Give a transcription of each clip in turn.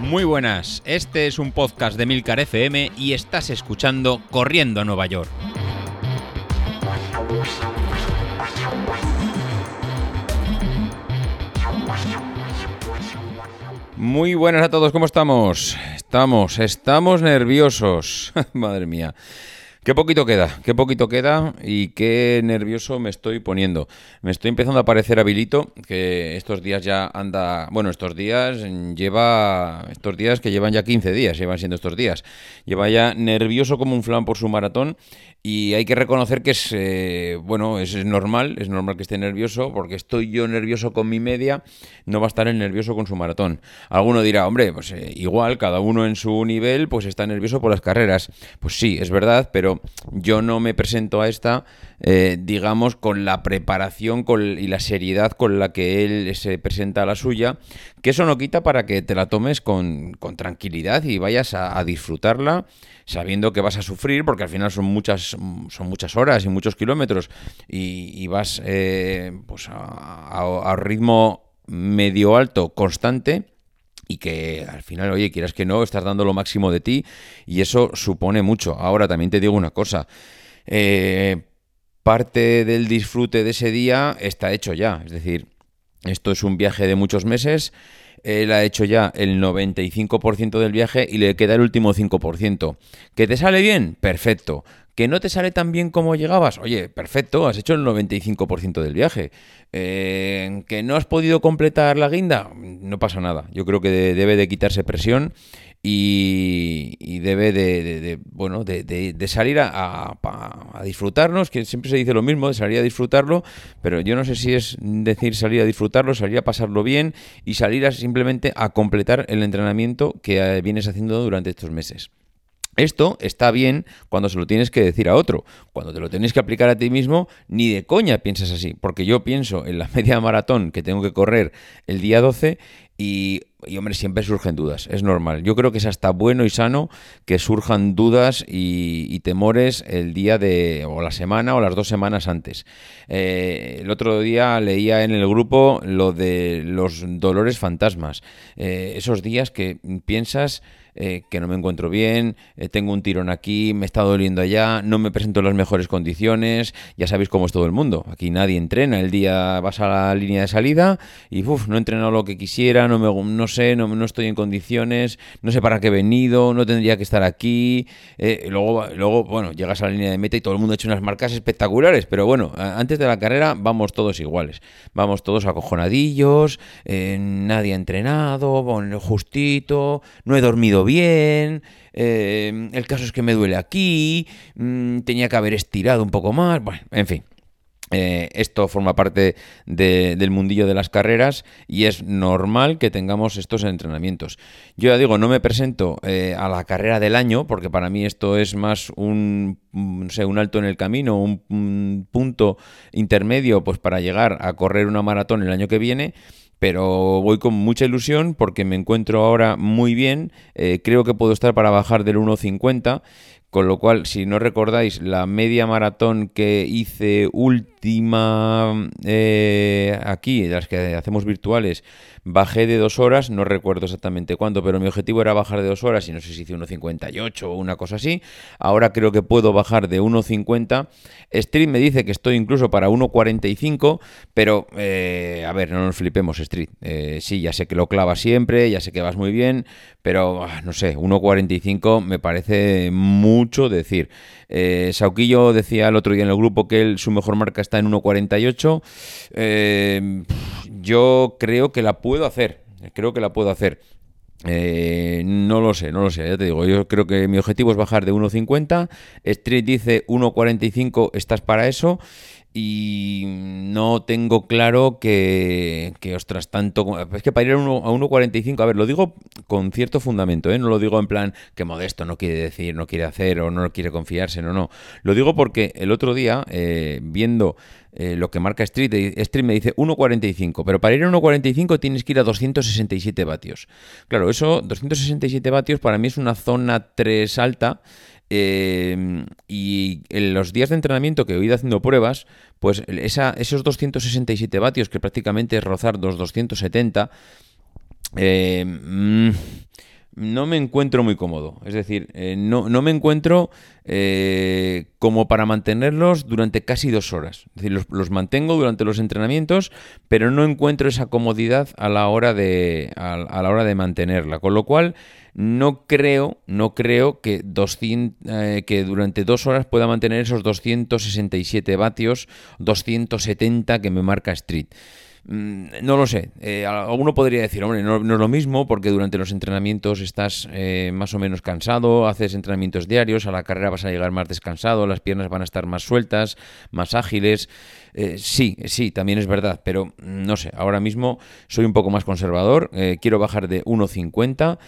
Muy buenas, este es un podcast de Milcar FM y estás escuchando Corriendo a Nueva York. Muy buenas a todos, ¿cómo estamos? Estamos, estamos nerviosos. Madre mía. Qué poquito queda, qué poquito queda y qué nervioso me estoy poniendo. Me estoy empezando a parecer habilito, que estos días ya anda, bueno, estos días lleva, estos días que llevan ya 15 días, llevan siendo estos días. Lleva ya nervioso como un flan por su maratón y hay que reconocer que es, eh, bueno, es, normal, es normal que esté nervioso, porque estoy yo nervioso con mi media, no va a estar el nervioso con su maratón. Alguno dirá, hombre, pues eh, igual, cada uno en su nivel, pues está nervioso por las carreras. Pues sí, es verdad, pero yo no me presento a esta, eh, digamos, con la preparación y la seriedad con la que él se presenta a la suya, que eso no quita para que te la tomes con, tranquilidad y vayas a disfrutarla sabiendo que vas a sufrir, porque al final son muchas, son muchas horas y muchos kilómetros, y, vas eh, pues a, ritmo medio alto, constante, y que al final, oye, quieras que no, estás dando lo máximo de ti, y eso supone mucho. Ahora también te digo una cosa. Eh, parte del disfrute de ese día está hecho ya. Es decir, esto es un viaje de muchos meses él ha hecho ya el 95% del viaje y le queda el último 5%. ¿Que te sale bien? Perfecto. ¿Que no te sale tan bien como llegabas? Oye, perfecto, has hecho el 95% del viaje. Eh, ¿Que no has podido completar la guinda? No pasa nada. Yo creo que debe de quitarse presión y, debe de, bueno de, salir a, disfrutarnos, que siempre se dice lo mismo, de salir a disfrutarlo, pero yo no sé si es decir salir a disfrutarlo, salir a pasarlo bien y salir a simplemente a completar el entrenamiento que eh, vienes haciendo durante estos meses. Esto está bien cuando se lo tienes que decir a otro. Cuando te lo tienes que aplicar a ti mismo, ni de coña piensas así. Porque yo pienso en la media maratón que tengo que correr el día 12 y, hombre, siempre surgen dudas, es normal. Yo creo que es hasta bueno y sano que surjan dudas y, temores el día de, o la semana o las dos semanas antes. Eh, el otro día leía en el grupo lo de los dolores fantasmas. Eh, esos días que piensas eh, que no me encuentro bien, eh, tengo un tirón aquí, me está doliendo allá, no me presento en las mejores condiciones, ya sabéis cómo es todo el mundo, aquí nadie entrena, el día vas a la línea de salida y uff, no he entrenado lo que quisiera, no, me, no sé, no, no, estoy en condiciones, no sé para qué he venido, no tendría que estar aquí, eh, luego, luego, bueno, llegas a la línea de meta y todo el mundo ha hecho unas marcas espectaculares, pero bueno, antes de la carrera vamos todos iguales, vamos todos acojonadillos, nadie ha entrenado, justito, no he dormido bien, eh, el caso es que me duele aquí, mm, tenía que haber estirado un poco más, bueno, en fin. Eh, esto forma parte del mundillo de las carreras y es normal que tengamos estos entrenamientos. Yo ya digo, no me presento eh, a la carrera del año porque para mí esto es más un, mm, un alto en el camino, un, un punto intermedio pues para llegar a correr una maratón el año que viene pero voy con mucha ilusión porque me encuentro ahora muy bien, eh, creo que puedo estar para bajar del 1.50, con lo cual, si no recordáis, la media maratón que hice última eh, aquí, las que hacemos virtuales, bajé de dos horas, no recuerdo exactamente cuándo, pero mi objetivo era bajar de dos horas y no sé si hice 1.58 o una cosa así. Ahora creo que puedo bajar de 1.50. Street me dice que estoy incluso para 1.45, pero eh, a ver, no nos flipemos, Street. Eh, sí, ya sé que lo clava siempre, ya sé que vas muy bien, pero ah, no sé, 1.45 me parece mucho decir. Eh, Sauquillo decía el otro día en el grupo que él, su mejor marca está en 1.48. Yo creo que la puedo hacer. Creo que la puedo hacer. Eh, no lo sé, no lo sé, ya te digo, yo creo que mi objetivo es bajar de 1.50, Street dice 1.45, estás para eso y no tengo claro que, que, ostras, tanto... Es que para ir a 1.45, a ver, lo digo con cierto fundamento, ¿eh? no lo digo en plan que modesto no quiere decir, no quiere hacer o no quiere confiarse, no, no. Lo digo porque el otro día, eh, viendo eh, lo que marca Street, Street me dice 1.45, pero para ir a 1.45 tienes que ir a 267 vatios. Claro, eso, 267 vatios para mí es una zona 3 alta Eh, y en los días de entrenamiento que he ido haciendo pruebas, pues esa, esos 267 vatios, que prácticamente es rozar los 270, eh, mm, no me encuentro muy cómodo. Es decir, eh, no, no, me encuentro eh, como para mantenerlos durante casi dos horas. Es decir, los, mantengo durante los entrenamientos, pero no encuentro esa comodidad a la hora de, a, la hora de mantenerla. Con lo cual, no creo, no creo que, 200, eh, que durante dos horas pueda mantener esos 267 vatios, 270 que me marca Street. Mm, no lo sé. Eh, alguno podría decir, hombre, no, es lo mismo porque durante los entrenamientos estás eh, más o menos cansado, haces entrenamientos diarios, a la carrera vas a llegar más descansado, las piernas van a estar más sueltas, más ágiles. Eh, sí, sí, también es verdad, pero mm, no sé, ahora mismo soy un poco más conservador, quiero bajar de 1.50,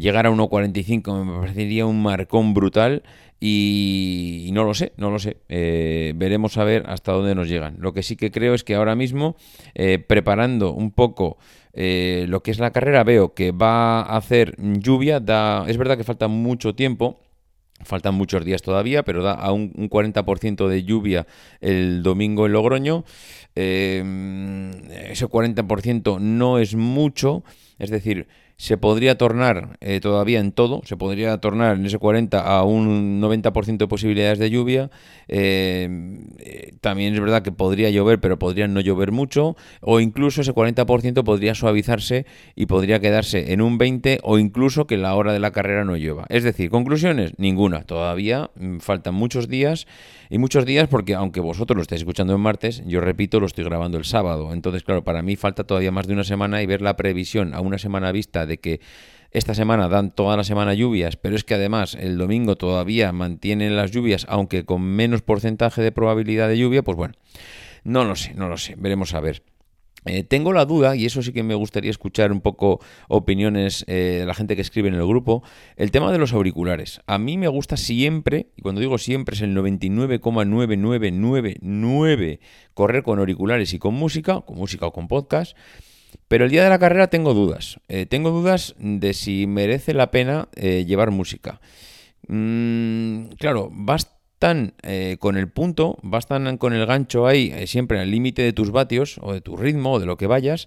llegar a 1.45 me parecería un marcón brutal y, no lo sé, no lo sé. Eh, veremos a ver hasta dónde nos llegan. Lo que sí que creo es que ahora mismo, eh, preparando un poco eh, lo que es la carrera, veo que va a hacer lluvia. Da, es verdad que falta mucho tiempo. Faltan muchos días todavía, pero da a un, un 40% de lluvia el domingo en Logroño. ese 40% no es mucho, es decir, se podría tornar eh, todavía en todo, se podría tornar en ese 40 a un 90% de posibilidades de lluvia. Eh, eh, también es verdad que podría llover, pero podría no llover mucho, o incluso ese 40% podría suavizarse y podría quedarse en un 20 o incluso que la hora de la carrera no llueva. Es decir, conclusiones, ninguna. Todavía mm, faltan muchos días y muchos días porque aunque vosotros lo estáis escuchando en martes, yo repito, lo estoy grabando el sábado. Entonces, claro, para mí falta todavía más de una semana y ver la previsión a una semana vista de que esta semana dan toda la semana lluvias, pero es que además el domingo todavía mantienen las lluvias, aunque con menos porcentaje de probabilidad de lluvia, pues bueno, no lo sé, no lo sé, veremos a ver. Eh, tengo la duda, y eso sí que me gustaría escuchar un poco opiniones eh, de la gente que escribe en el grupo, el tema de los auriculares. A mí me gusta siempre, y cuando digo siempre es el 99,9999 correr con auriculares y con música, con música o con podcast. Pero el día de la carrera tengo dudas. Eh, tengo dudas de si merece la pena eh, llevar música. Mm, claro, bastan eh, con el punto, bastan con el gancho ahí, siempre al límite de tus vatios o de tu ritmo o de lo que vayas,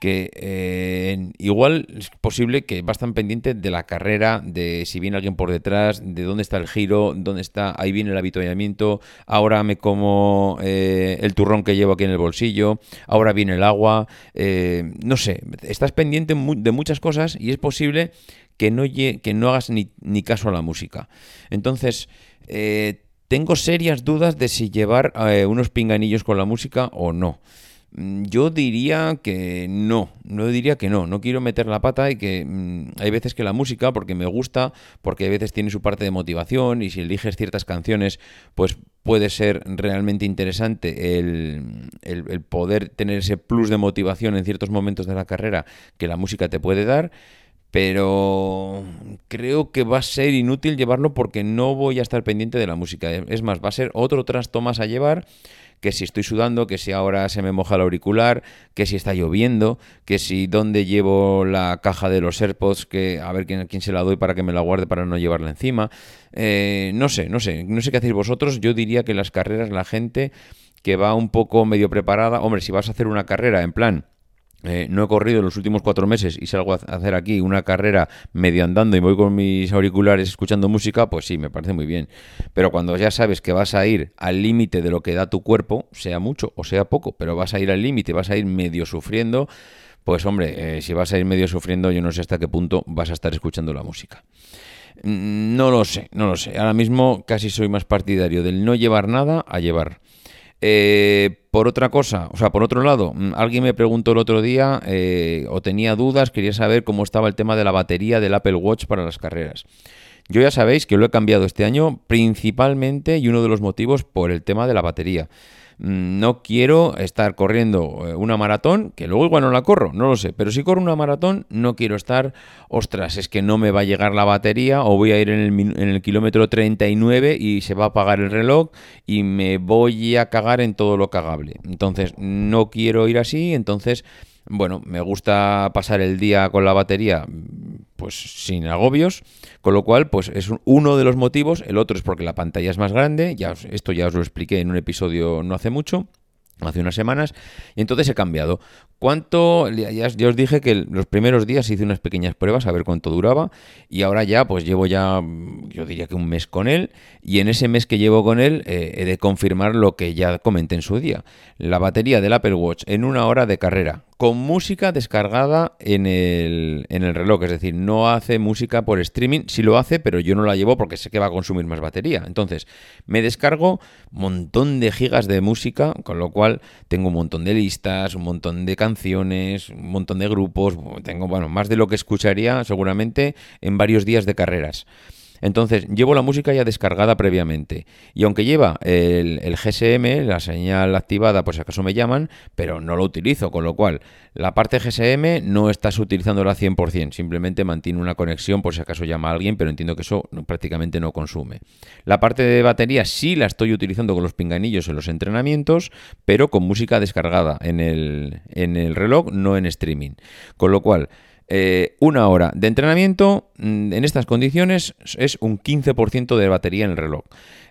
que eh, igual es posible que va a estar pendiente de la carrera, de si viene alguien por detrás, de dónde está el giro, dónde está, ahí viene el avituallamiento, ahora me como eh, el turrón que llevo aquí en el bolsillo, ahora viene el agua, eh, no sé, estás pendiente de muchas cosas y es posible que no, que no hagas ni, ni, caso a la música. Entonces, tengo serias dudas de si llevar unos pinganillos con la música o no. Mm, yo diría que no, no diría que no, no quiero meter la pata y que mm, hay veces que la música, porque me gusta, porque hay veces tiene su parte de motivación y si eliges ciertas canciones, pues puede ser realmente interesante el poder tener ese plus de motivación en ciertos momentos de la carrera que la música te puede dar pero creo que va a ser inútil llevarlo porque no voy a estar pendiente de la música. Es más, va a ser otro trasto más a llevar que si estoy sudando, que si ahora se me moja el auricular, que si está lloviendo, que si dónde llevo la caja de los AirPods, que a ver quién, quién se la doy para que me la guarde para no llevarla encima. Eh, no sé, no sé, no sé qué hacéis vosotros. Yo diría que las carreras la gente que va un poco medio preparada, hombre, si vas a hacer una carrera en plan eh, no he corrido en los últimos cuatro meses y salgo a hacer aquí una carrera medio andando y voy con mis auriculares escuchando música, pues sí, me parece muy bien. Pero cuando ya sabes que vas a ir al límite de lo que da tu cuerpo, sea mucho o sea poco, pero vas a ir al límite, vas a ir medio sufriendo, pues hombre, eh, si vas a ir medio sufriendo, yo no sé hasta qué punto vas a estar escuchando la música. Mm, no lo sé, no lo sé. Ahora mismo casi soy más partidario del no llevar nada a llevar. Eh, por otra cosa, o sea, por otro lado, mm, alguien me preguntó el otro día eh, o tenía dudas, quería saber cómo estaba el tema de la batería del Apple Watch para las carreras. Yo ya sabéis que lo he cambiado este año principalmente y uno de los motivos por el tema de la batería. Mm, no quiero estar corriendo eh, una maratón, que luego igual no la corro, no lo sé, pero si corro una maratón no quiero estar, ostras, es que no me va a llegar la batería o voy a ir en el, en el kilómetro 39 y se va a apagar el reloj y me voy a cagar en todo lo cagable. Entonces, no quiero ir así, entonces... Bueno, me gusta pasar el día con la batería pues sin agobios, con lo cual pues es uno de los motivos, el otro es porque la pantalla es más grande, ya esto ya os lo expliqué en un episodio no hace mucho, hace unas semanas, y entonces he cambiado. ¿Cuánto? Ya, os dije que los primeros días hice unas pequeñas pruebas a ver cuánto duraba, y ahora ya, pues llevo ya, yo diría que un mes con él, y en ese mes que llevo con él eh, he de confirmar lo que ya comenté en su día. La batería del Apple Watch en una hora de carrera, con música descargada en el, en el reloj. Es decir, no hace música por streaming. Sí lo hace, pero yo no la llevo porque sé que va a consumir más batería. Entonces, me descargo un montón de gigas de música, con lo cual tengo un montón de listas, un montón de canciones, un montón de grupos. Tengo, bueno, más de lo que escucharía seguramente en varios días de carreras. Entonces, llevo la música ya descargada previamente. Y aunque lleva el, GSM, la señal activada, pues si acaso me llaman, pero no lo utilizo, con lo cual la parte GSM no estás utilizándola 100%, simplemente mantiene una conexión por si acaso llama a alguien, pero entiendo que eso prácticamente no consume. La parte de batería sí la estoy utilizando con los pinganillos en los entrenamientos, pero con música descargada en el, en el reloj, no en streaming. Con lo cual, eh, una hora de entrenamiento mm, en estas condiciones es un 15% de batería en el reloj.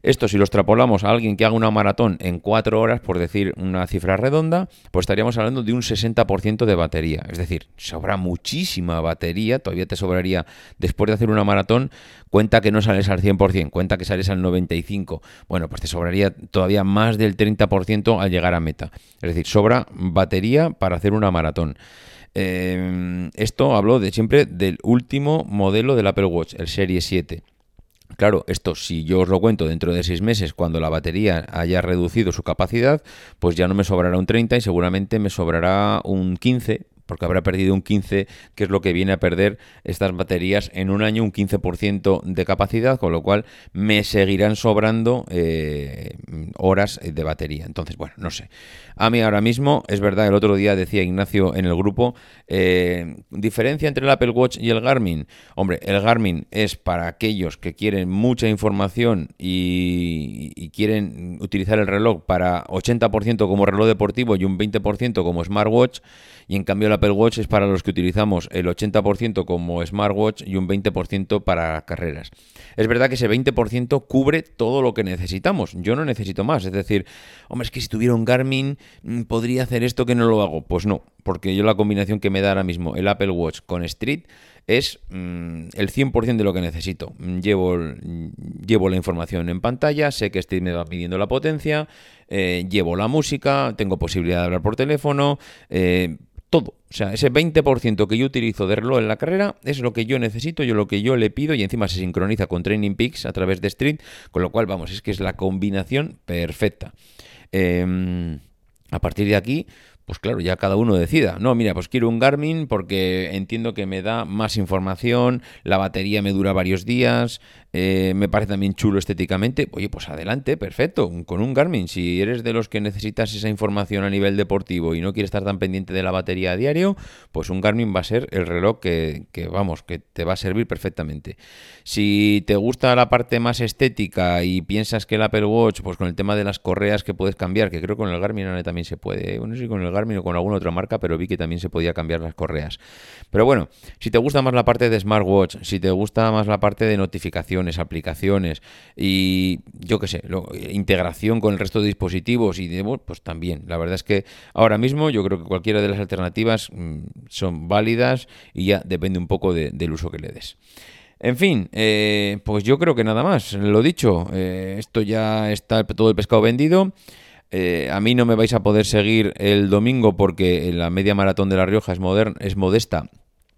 Esto si lo extrapolamos a alguien que haga una maratón en 4 horas, por decir una cifra redonda, pues estaríamos hablando de un 60% de batería. Es decir, sobra muchísima batería, todavía te sobraría después de hacer una maratón, cuenta que no sales al 100%, cuenta que sales al 95%. Bueno, pues te sobraría todavía más del 30% al llegar a meta. Es decir, sobra batería para hacer una maratón. Em, esto hablo de siempre del último modelo del Apple Watch, el Serie 7. Claro, esto si yo os lo cuento dentro de seis meses, cuando la batería haya reducido su capacidad, pues ya no me sobrará un 30 y seguramente me sobrará un 15 porque habrá perdido un 15, que es lo que viene a perder estas baterías en un año, un 15% de capacidad, con lo cual me seguirán sobrando eh, horas de batería. Entonces, bueno, no sé. A mí ahora mismo, es verdad, el otro día decía Ignacio en el grupo, eh, diferencia entre el Apple Watch y el Garmin. Hombre, el Garmin es para aquellos que quieren mucha información y, y quieren utilizar el reloj para 80% como reloj deportivo y un 20% como smartwatch y en cambio el Apple Watch es para los que utilizamos el 80% como smartwatch y un 20% para carreras. Es verdad que ese 20% cubre todo lo que necesitamos. Yo no necesito más. Es decir, hombre, es que si tuviera un Garmin mm, podría hacer esto que no lo hago. Pues no, porque yo la combinación que me da ahora mismo el Apple Watch con Street es mm, el 100% de lo que necesito. Llevo, llevo la información en pantalla, sé que Street me va pidiendo la potencia, eh, llevo la música, tengo posibilidad de hablar por teléfono, eh, todo. O sea, ese 20% que yo utilizo de reloj en la carrera es lo que yo necesito, yo lo que yo le pido y encima se sincroniza con Training Peaks a través de Street, con lo cual, vamos, es que es la combinación perfecta. Em, a partir de aquí, pues claro, ya cada uno decida. No, mira, pues quiero un Garmin porque entiendo que me da más información, la batería me dura varios días, eh, me parece también chulo estéticamente. Oye, pues adelante, perfecto, con un Garmin. Si eres de los que necesitas esa información a nivel deportivo y no quieres estar tan pendiente de la batería a diario, pues un Garmin va a ser el reloj que, vamos, que te va a servir perfectamente. Si te gusta la parte más estética y piensas que el Apple Watch, pues con el tema de las correas que puedes cambiar, que creo que con el Garmin también se puede, bueno, sí, con el Garmin o con alguna otra marca, pero vi que también se podía cambiar las correas. Pero bueno, si te gusta más la parte de smartwatch, si te gusta más la parte de notificaciones, aplicaciones y yo qué sé, integración con el resto de dispositivos y de, pues también. La verdad es que ahora mismo yo creo que cualquiera de las alternativas mm, son válidas y ya depende un poco del uso que le des. En fin, eh, pues yo creo que nada más. Lo dicho, eh, esto ya está todo el pescado vendido. Eh, a mí no me vais a poder seguir el domingo porque la media maratón de La Rioja es, es modesta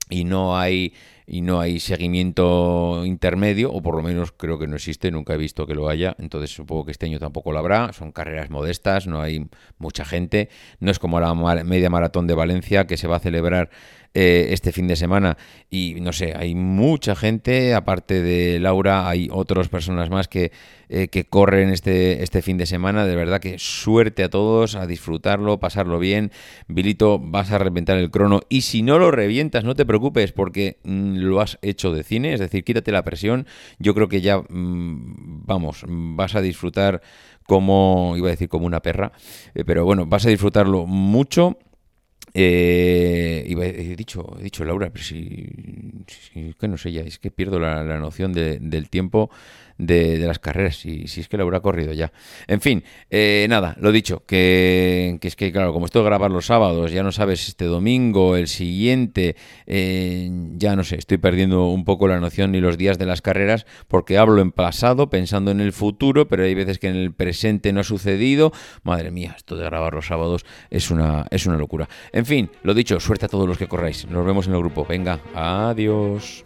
y no hay y no hay seguimiento intermedio, o por lo menos creo que no existe, nunca he visto que lo haya, entonces supongo que este año tampoco lo habrá, son carreras modestas, no hay mucha gente, no es como la media maratón de Valencia que se va a celebrar eh, este fin de semana. Y no sé, hay mucha gente, aparte de Laura, hay otras personas más que, eh, que corren este, este fin de semana. De verdad que suerte a todos, a disfrutarlo, pasarlo bien. Vilito, vas a reventar el crono. Y si no lo revientas, no te preocupes, porque mm, lo has hecho de cine, es decir, quítate la presión. Yo creo que ya, mm, vamos, vas a disfrutar como, iba a decir como una perra, eh, pero bueno, vas a disfrutarlo mucho. Eh, he dicho, he dicho Laura, pero si que no sé ya, es que pierdo la, noción del tiempo de, las carreras, si, si es que lo habrá corrido ya. En fin, eh, nada, lo dicho, que, es que, claro, como estoy a grabar los sábados, ya no sabes este domingo, el siguiente, eh, ya no sé, estoy perdiendo un poco la noción ni los días de las carreras, porque hablo en pasado, pensando en el futuro, pero hay veces que en el presente no ha sucedido. Madre mía, esto de grabar los sábados es una, es una locura. En fin, lo dicho, suerte a todos los que corráis. Nos vemos en el grupo. Venga, adiós.